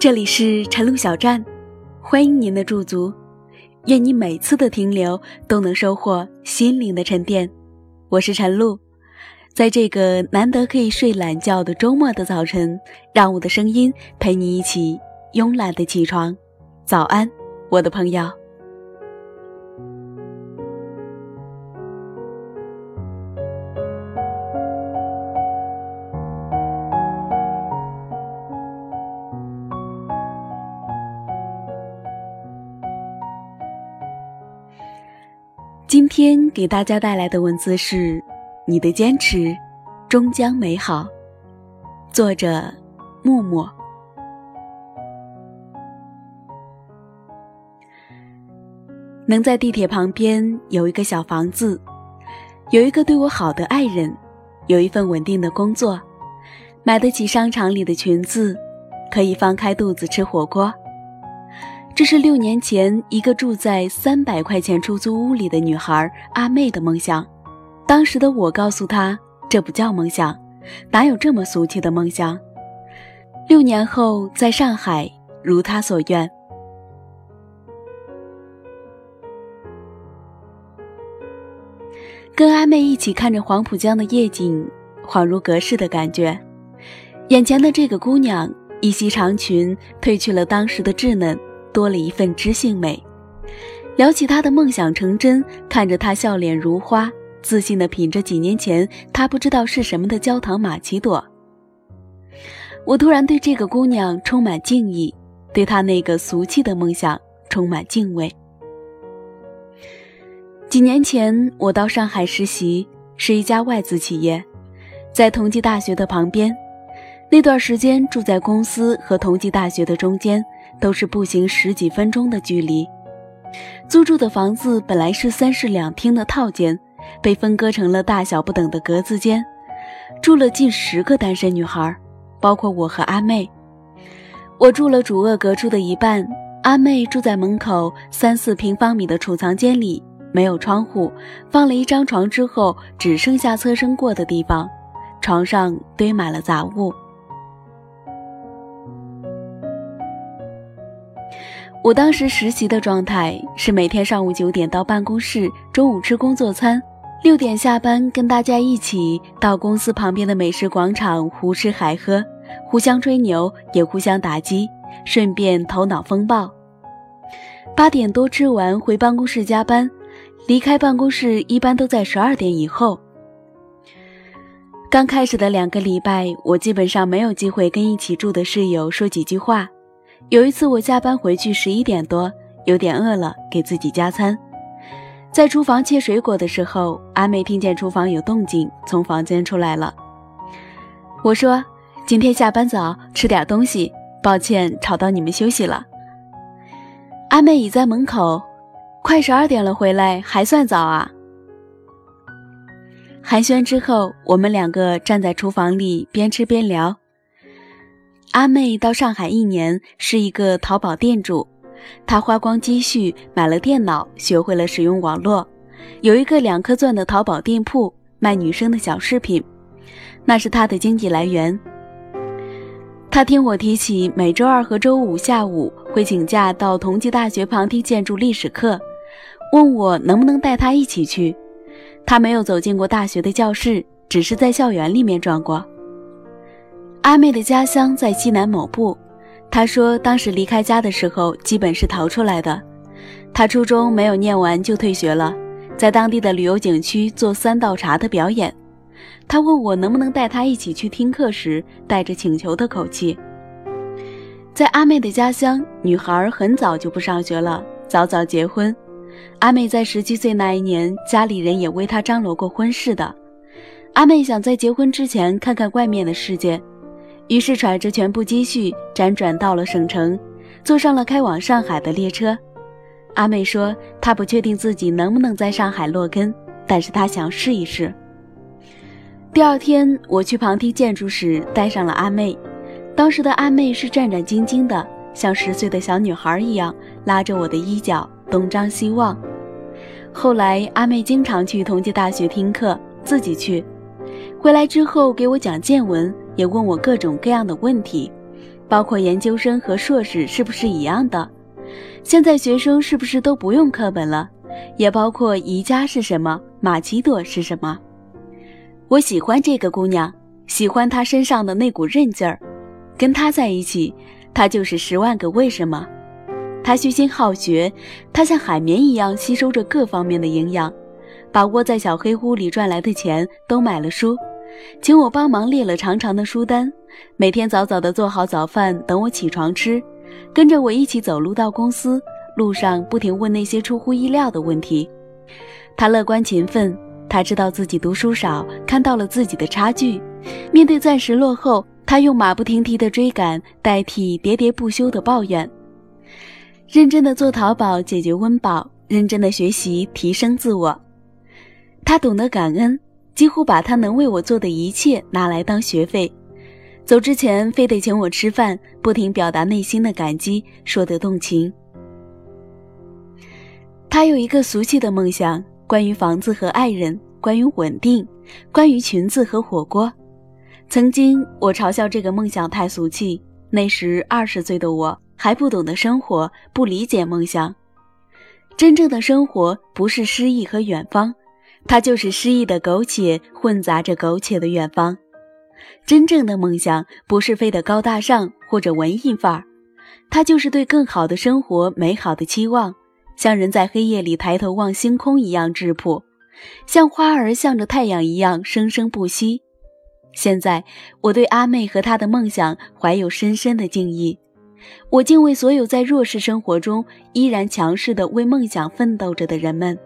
这里是晨露小站，欢迎您的驻足。愿你每次的停留都能收获心灵的沉淀。我是晨露，在这个难得可以睡懒觉的周末的早晨，让我的声音陪你一起慵懒的起床。早安，我的朋友。今天给大家带来的文字是：你的坚持终将美好。作者：默默。能在地铁旁边有一个小房子，有一个对我好的爱人，有一份稳定的工作，买得起商场里的裙子，可以放开肚子吃火锅。这是六年前一个住在三百块钱出租屋里的女孩阿妹的梦想。当时的我告诉她，这不叫梦想，哪有这么俗气的梦想？六年后，在上海，如她所愿，跟阿妹一起看着黄浦江的夜景，恍如隔世的感觉。眼前的这个姑娘，一袭长裙，褪去了当时的稚嫩。多了一份知性美。聊起他的梦想成真，看着他笑脸如花，自信地品着几年前他不知道是什么的焦糖玛奇朵。我突然对这个姑娘充满敬意，对她那个俗气的梦想充满敬畏。几年前，我到上海实习，是一家外资企业，在同济大学的旁边。那段时间住在公司和同济大学的中间。都是步行十几分钟的距离。租住的房子本来是三室两厅的套间，被分割成了大小不等的格子间，住了近十个单身女孩，包括我和阿妹。我住了主卧隔出的一半，阿妹住在门口三四平方米的储藏间里，没有窗户，放了一张床之后，只剩下侧身过的地方，床上堆满了杂物。我当时实习的状态是每天上午九点到办公室，中午吃工作餐，六点下班，跟大家一起到公司旁边的美食广场胡吃海喝，互相吹牛，也互相打击，顺便头脑风暴。八点多吃完回办公室加班，离开办公室一般都在十二点以后。刚开始的两个礼拜，我基本上没有机会跟一起住的室友说几句话。有一次，我下班回去十一点多，有点饿了，给自己加餐。在厨房切水果的时候，阿妹听见厨房有动静，从房间出来了。我说：“今天下班早，吃点东西。抱歉吵到你们休息了。”阿妹已在门口，快十二点了，回来还算早啊。寒暄之后，我们两个站在厨房里边吃边聊。阿妹到上海一年，是一个淘宝店主。她花光积蓄买了电脑，学会了使用网络，有一个两颗钻的淘宝店铺，卖女生的小饰品，那是她的经济来源。她听我提起每周二和周五下午会请假到同济大学旁听建筑历史课，问我能不能带她一起去。她没有走进过大学的教室，只是在校园里面转过。阿妹的家乡在西南某部，她说当时离开家的时候基本是逃出来的。她初中没有念完就退学了，在当地的旅游景区做三道茶的表演。她问我能不能带她一起去听课时，带着请求的口气。在阿妹的家乡，女孩很早就不上学了，早早结婚。阿妹在十七岁那一年，家里人也为她张罗过婚事的。阿妹想在结婚之前看看外面的世界。于是揣着全部积蓄，辗转到了省城，坐上了开往上海的列车。阿妹说：“她不确定自己能不能在上海落根，但是她想试一试。”第二天，我去旁听建筑时带上了阿妹。当时的阿妹是战战兢兢的，像十岁的小女孩一样，拉着我的衣角东张西望。后来，阿妹经常去同济大学听课，自己去，回来之后给我讲见闻。也问我各种各样的问题，包括研究生和硕士是不是一样的？现在学生是不是都不用课本了？也包括宜家是什么，玛奇朵是什么？我喜欢这个姑娘，喜欢她身上的那股韧劲儿。跟她在一起，她就是十万个为什么。她虚心好学，她像海绵一样吸收着各方面的营养，把窝在小黑屋里赚来的钱都买了书，请我帮忙列了长长的书单，每天早早的做好早饭等我起床吃，跟着我一起走路到公司，路上不停问那些出乎意料的问题。他乐观勤奋。他知道自己读书少，看到了自己的差距。面对暂时落后，他用马不停蹄的追赶代替喋喋不休的抱怨。认真的做淘宝解决温饱，认真的学习提升自我。他懂得感恩，几乎把他能为我做的一切拿来当学费。走之前非得请我吃饭，不停表达内心的感激，说得动情。他有一个俗气的梦想。关于房子和爱人，关于稳定，关于裙子和火锅。曾经我嘲笑这个梦想太俗气，那时二十岁的我还不懂得生活，不理解梦想。真正的生活不是诗意和远方，它就是诗意的苟且混杂着苟且的远方。真正的梦想不是非得高大上或者文艺范儿，它就是对更好的生活美好的期望。像人在黑夜里抬头望星空一样质朴，像花儿向着太阳一样生生不息。现在，我对阿妹和她的梦想怀有深深的敬意。我敬畏所有在弱势生活中依然强势的为梦想奋斗着的人们，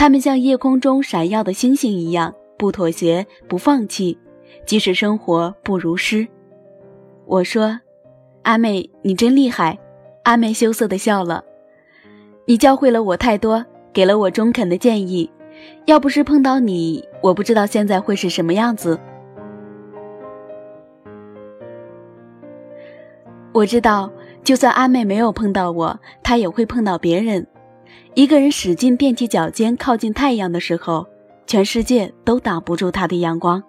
他们像夜空中闪耀的星星一样，不妥协，不放弃，即使生活不如诗。我说：“阿妹，你真厉害。”阿妹羞涩地笑了。你教会了我太多，给了我中肯的建议。要不是碰到你，我不知道现在会是什么样子。我知道，就算阿妹没有碰到我，她也会碰到别人。一个人使劲踮起脚尖靠近太阳的时候，全世界都挡不住他的阳光。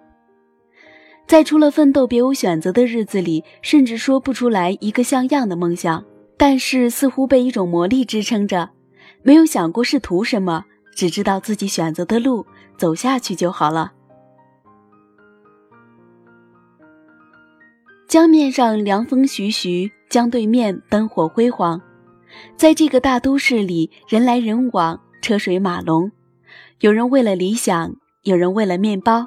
在除了奋斗别无选择的日子里，甚至说不出来一个像样的梦想。但是似乎被一种魔力支撑着，没有想过是图什么，只知道自己选择的路走下去就好了。江面上凉风徐徐，江对面灯火辉煌，在这个大都市里，人来人往，车水马龙，有人为了理想，有人为了面包，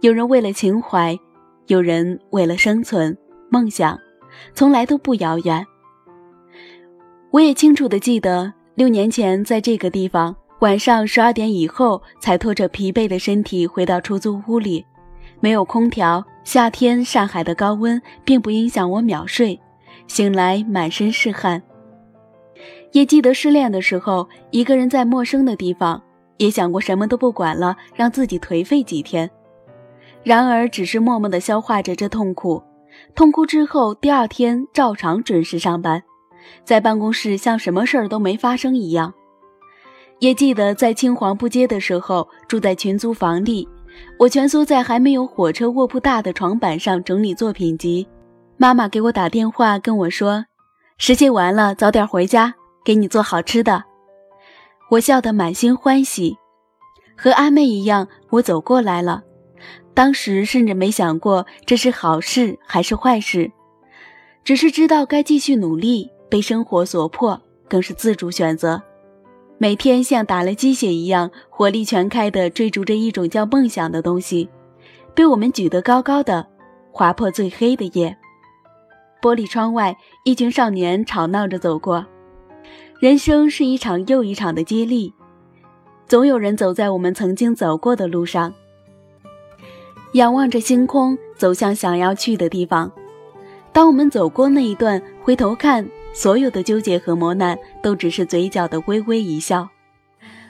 有人为了情怀，有人为了生存。梦想从来都不遥远。我也清楚的记得，六年前在这个地方，晚上十二点以后才拖着疲惫的身体回到出租屋里，没有空调，夏天上海的高温并不影响我秒睡，醒来满身是汗。也记得失恋的时候，一个人在陌生的地方，也想过什么都不管了，让自己颓废几天，然而只是默默地消化着这痛苦，痛哭之后，第二天照常准时上班。在办公室像什么事儿都没发生一样，也记得在青黄不接的时候，住在群租房里，我蜷缩在还没有火车卧铺大的床板上整理作品集。妈妈给我打电话跟我说：“实习完了，早点回家，给你做好吃的。”我笑得满心欢喜，和阿妹一样，我走过来了。当时甚至没想过这是好事还是坏事，只是知道该继续努力。被生活所迫，更是自主选择。每天像打了鸡血一样，火力全开地追逐着一种叫梦想的东西，被我们举得高高的，划破最黑的夜。玻璃窗外，一群少年吵闹着走过。人生是一场又一场的接力，总有人走在我们曾经走过的路上，仰望着星空，走向想要去的地方。当我们走过那一段，回头看。所有的纠结和磨难，都只是嘴角的微微一笑。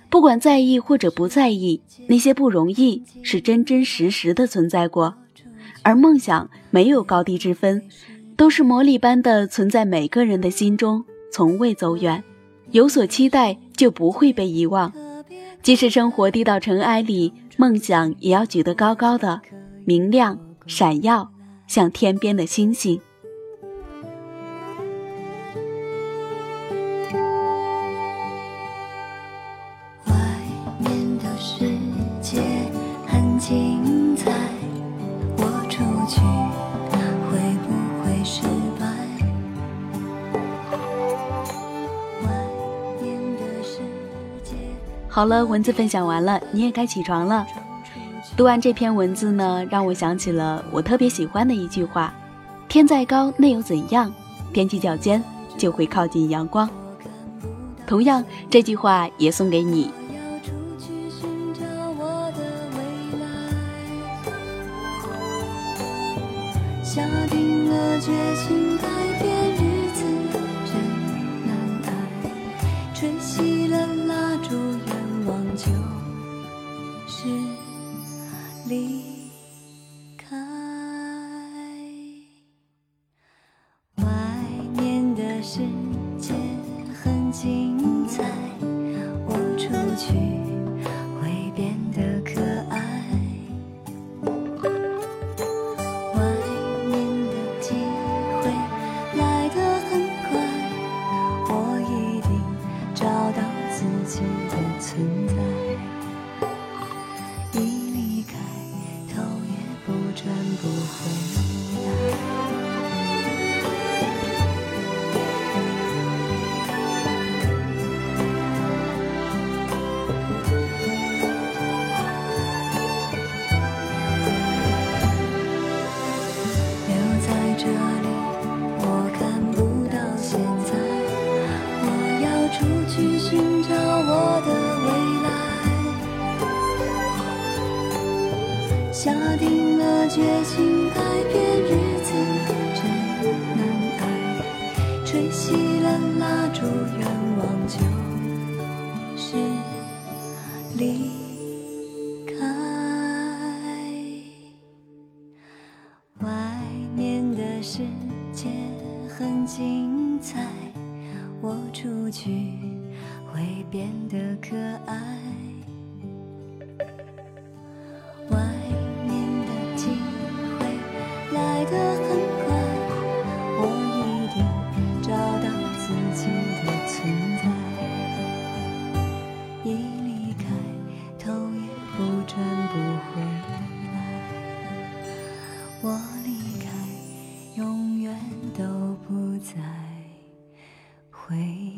不管在意或者不在意，那些不容易是真真实实的存在过。而梦想没有高低之分，都是魔力般的存在每个人的心中，从未走远。有所期待，就不会被遗忘。即使生活低到尘埃里，梦想也要举得高高的，明亮闪耀，像天边的星星。好了，文字分享完了，你也该起床了。读完这篇文字呢，让我想起了我特别喜欢的一句话：“天再高，那又怎样？踮起脚尖，就会靠近阳光。”同样，这句话也送给你。下定了决心改变日子真难挨，吹熄了，就是离开。外面的世界很精彩，我出去。定了决心，改变日子真难挨。吹熄了蜡烛，愿望就是离开。外面的世界很精彩，我出去会变得可爱。回。忆